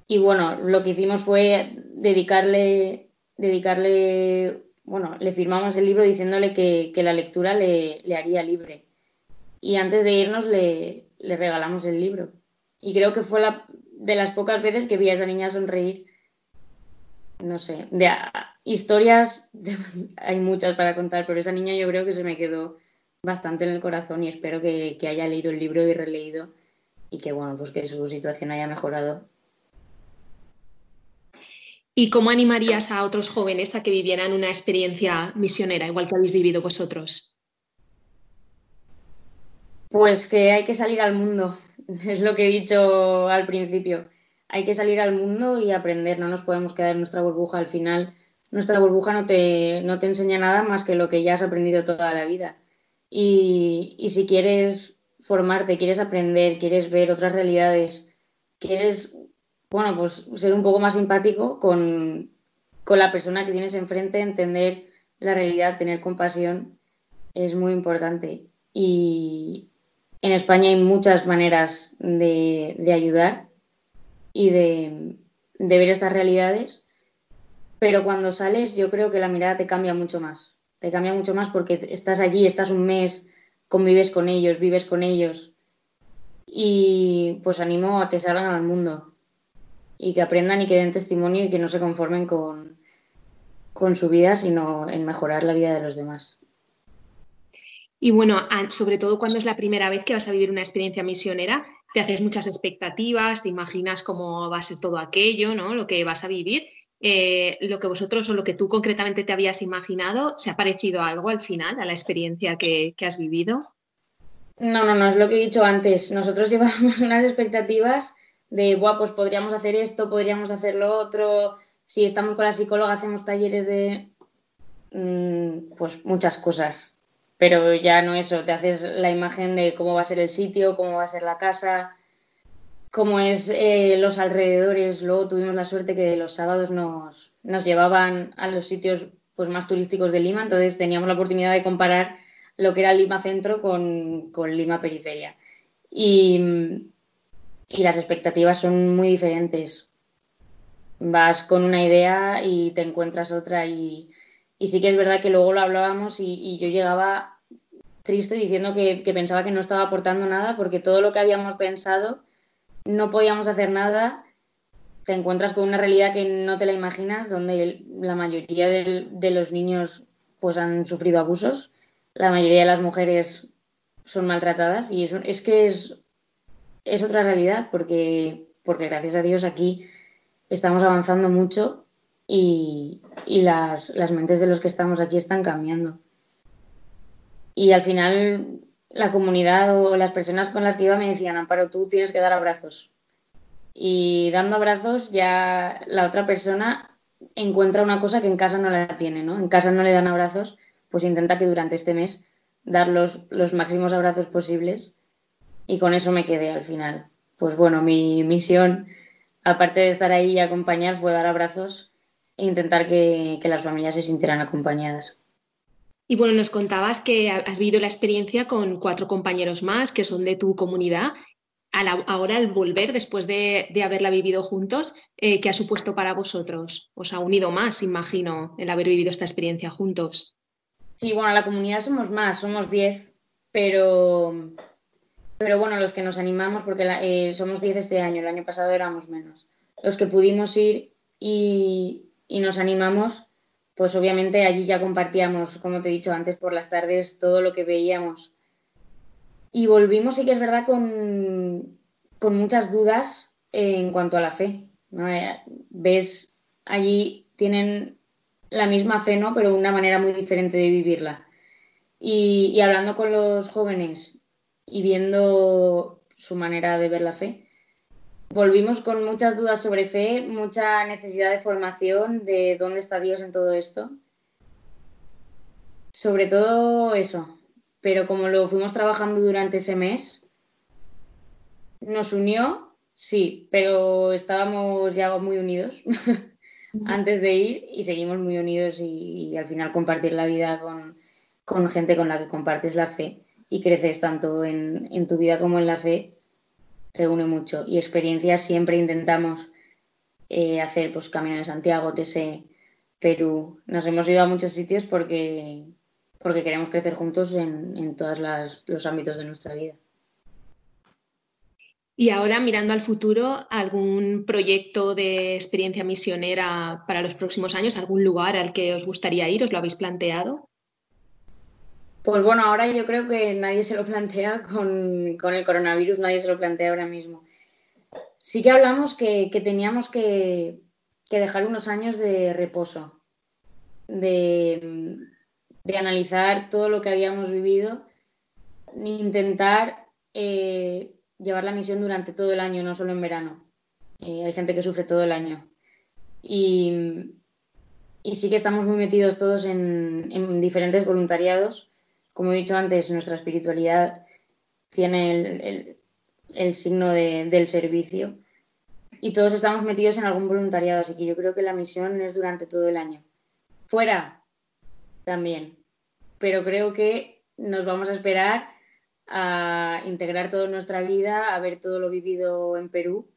Y bueno, lo que hicimos fue dedicarle, dedicarle, bueno, le firmamos el libro diciéndole que, la lectura le, haría libre. Y antes de irnos le, le regalamos el libro. Y creo que fue la, de las pocas veces que vi a esa niña sonreír no sé, de historias hay muchas para contar, pero esa niña yo creo que se me quedó bastante en el corazón y espero que, haya leído el libro y releído y que bueno, pues que su situación haya mejorado. ¿Y cómo animarías a otros jóvenes a que vivieran una experiencia misionera, igual que habéis vivido vosotros? Pues que hay que salir al mundo, es lo que he dicho al principio hay que salir al mundo y aprender, no nos podemos quedar en nuestra burbuja. Al final, nuestra burbuja no te, no te enseña nada más que lo que ya has aprendido toda la vida. Y, si quieres formarte, quieres aprender, quieres ver otras realidades, quieres, bueno, pues ser un poco más simpático con, con la persona que tienes enfrente, entender la realidad, tener compasión, es muy importante. Y en España hay muchas maneras de, de ayudar y de, ver estas realidades, pero cuando sales yo creo que la mirada te cambia mucho más, te cambia mucho más porque estás allí, estás un mes, convives con ellos, vives con ellos y pues animo a que salgan al mundo y que aprendan y que den testimonio y que no se conformen con, con su vida, sino en mejorar la vida de los demás. Y bueno, sobre todo cuando es la primera vez que vas a vivir una experiencia misionera, te haces muchas expectativas, te imaginas cómo va a ser todo aquello, ¿no? Lo que vas a vivir. Eh, lo que vosotros o lo que tú concretamente te habías imaginado, ¿se ha parecido algo al final a la experiencia que, has vivido? No, no, no, es lo que he dicho antes. Nosotros llevamos unas expectativas de, Buah, pues podríamos hacer esto, podríamos hacer lo otro. Si estamos con la psicóloga, hacemos talleres de, mm, pues muchas cosas pero ya no eso, te haces la imagen de cómo va a ser el sitio, cómo va a ser la casa, cómo es eh, los alrededores. Luego tuvimos la suerte que los sábados nos, nos llevaban a los sitios pues, más turísticos de Lima, entonces teníamos la oportunidad de comparar lo que era Lima Centro con, con Lima Periferia. Y, y las expectativas son muy diferentes. Vas con una idea y te encuentras otra y, y sí que es verdad que luego lo hablábamos y, yo llegaba triste diciendo que, pensaba que no estaba aportando nada porque todo lo que habíamos pensado no podíamos hacer nada. Te encuentras con una realidad que no te la imaginas, donde la mayoría de, los niños pues han sufrido abusos, la mayoría de las mujeres son maltratadas y es que es, es otra realidad porque, porque gracias a Dios aquí estamos avanzando mucho y, las, las mentes de los que estamos aquí están cambiando. Y al final la comunidad o las personas con las que iba me decían, Amparo, tú tienes que dar abrazos. Y dando abrazos ya la otra persona encuentra una cosa que en casa no la tiene, ¿no? En casa no le dan abrazos, pues intenta que durante este mes dar los, los máximos abrazos posibles y con eso me quedé al final. Pues bueno, mi misión, aparte de estar ahí y acompañar, fue dar abrazos e intentar que, que las familias se sintieran acompañadas. Y bueno, nos contabas que has vivido la experiencia con cuatro compañeros más que son de tu comunidad. ahora al volver, después de, haberla vivido juntos, eh, ¿qué ha supuesto para vosotros? ¿Os ha unido más, imagino, el haber vivido esta experiencia juntos? Sí, bueno, la comunidad somos más, somos diez, pero, pero bueno, los que nos animamos, porque eh, somos diez este año, el año pasado éramos menos. Los que pudimos ir y, y nos animamos, pues obviamente allí ya compartíamos, como te he dicho antes, por las tardes todo lo que veíamos. Y volvimos, sí que es verdad, con, muchas dudas en cuanto a la fe. Eh, ves, allí tienen la misma fe, ¿no? Pero una manera muy diferente de vivirla. y hablando con los jóvenes y viendo su manera de ver la fe, volvimos con muchas dudas sobre fe, mucha necesidad de formación de dónde está Dios en todo esto. Sobre todo eso. Pero como lo fuimos trabajando durante ese mes, nos unió, sí, pero estábamos ya muy unidos antes de ir y seguimos muy unidos y, al final compartir la vida con, gente con la que compartes la fe y creces tanto en tu vida como en la fe te une mucho. Y experiencias siempre intentamos eh, hacer, pues Camino de Santiago, TC, Perú. Nos hemos ido a muchos sitios porque, porque queremos crecer juntos en, en todos los ámbitos de nuestra vida. Y ahora, mirando al futuro, ¿algún proyecto de experiencia misionera para los próximos años? ¿Algún lugar al que os gustaría ir? ¿Os lo habéis planteado? Pues bueno, ahora yo creo que nadie se lo plantea con, el coronavirus, nadie se lo plantea ahora mismo. Sí que hablamos que, teníamos que, dejar unos años de reposo, de, analizar todo lo que habíamos vivido, intentar eh, llevar la misión durante todo el año, no solo en verano. Eh, hay gente que sufre todo el año. Y, sí que estamos muy metidos todos en diferentes voluntariados como he dicho antes, nuestra espiritualidad tiene el, signo del servicio y todos estamos metidos en algún voluntariado, así que yo creo que la misión es durante todo el año. Fuera también, pero creo que nos vamos a esperar a integrar toda nuestra vida, a ver todo lo vivido en Perú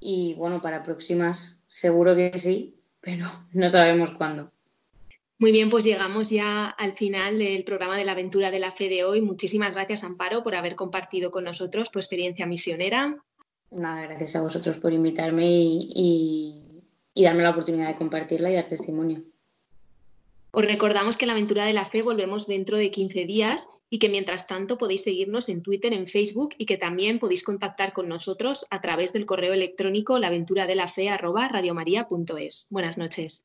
y bueno, para próximas seguro que sí, pero no sabemos cuándo. Muy bien, pues llegamos ya al final del programa de la aventura de la fe de hoy. Muchísimas gracias, Amparo, por haber compartido con nosotros tu experiencia misionera. Nada, gracias a vosotros por invitarme y, darme la oportunidad de compartirla y dar testimonio. Os recordamos que la aventura de la fe volvemos dentro de 15 días y que mientras tanto podéis seguirnos en Twitter, en Facebook y que también podéis contactar con nosotros a través del correo electrónico laventuradelafe.radiomaria.es. Buenas noches.